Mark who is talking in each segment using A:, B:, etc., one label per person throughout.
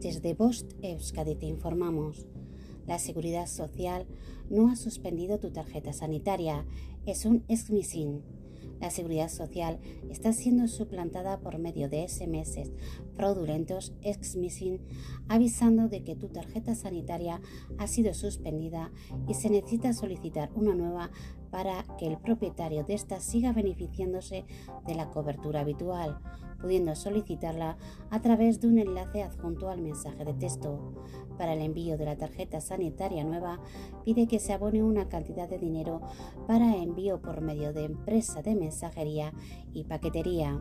A: Desde Bost Euskadi te informamos. La Seguridad Social no ha suspendido tu tarjeta sanitaria, es un exmisin. La seguridad social está siendo suplantada por medio de SMS fraudulentos exmissing avisando de que tu tarjeta sanitaria ha sido suspendida y se necesita solicitar una nueva para que el propietario de esta siga beneficiándose de la cobertura habitual, pudiendo solicitarla a través de un enlace adjunto al mensaje de texto. Para el envío de la tarjeta sanitaria nueva, pide que se abone una cantidad de dinero para envío por medio de empresa de mensajería y paquetería.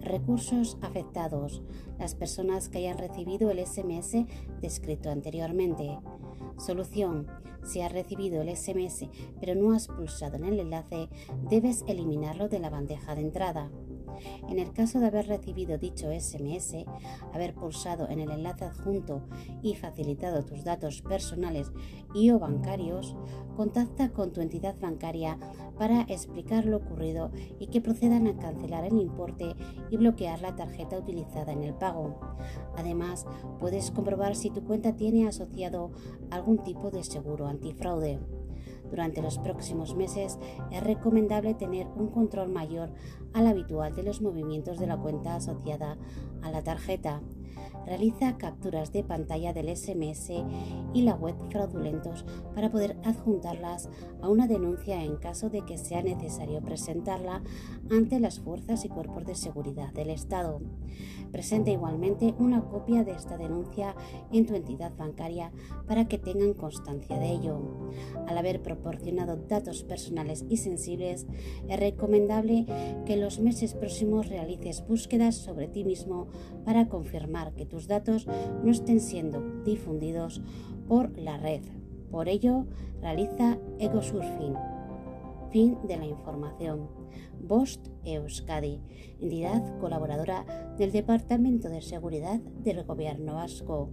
A: Recursos afectados. Las personas que hayan recibido el SMS descrito anteriormente. Solución. Si has recibido el SMS pero no has pulsado en el enlace, debes eliminarlo de la bandeja de entrada. En el caso de haber recibido dicho SMS, haber pulsado en el enlace adjunto y facilitado tus datos personales y o bancarios, contacta con tu entidad bancaria para explicar lo ocurrido y que procedan a cancelar el importe y bloquear la tarjeta utilizada en el pago. Además, puedes comprobar si tu cuenta tiene asociado algún tipo de seguro antifraude. Durante los próximos meses es recomendable tener un control mayor al habitual de los movimientos de la cuenta asociada a la tarjeta. Realiza capturas de pantalla del SMS y la web fraudulentos para poder adjuntarlas a una denuncia en caso de que sea necesario presentarla ante las fuerzas y cuerpos de seguridad del Estado. Presenta igualmente una copia de esta denuncia en tu entidad bancaria para que tengan constancia de ello. Al haber proporcionado datos personales y sensibles, es recomendable que los meses próximos realices búsquedas sobre ti mismo para confirmar que tus datos no estén siendo difundidos por la red. Por ello, realiza egosurfing. Fin de la información. Bost Euskadi, entidad colaboradora del Departamento de Seguridad del Gobierno Vasco.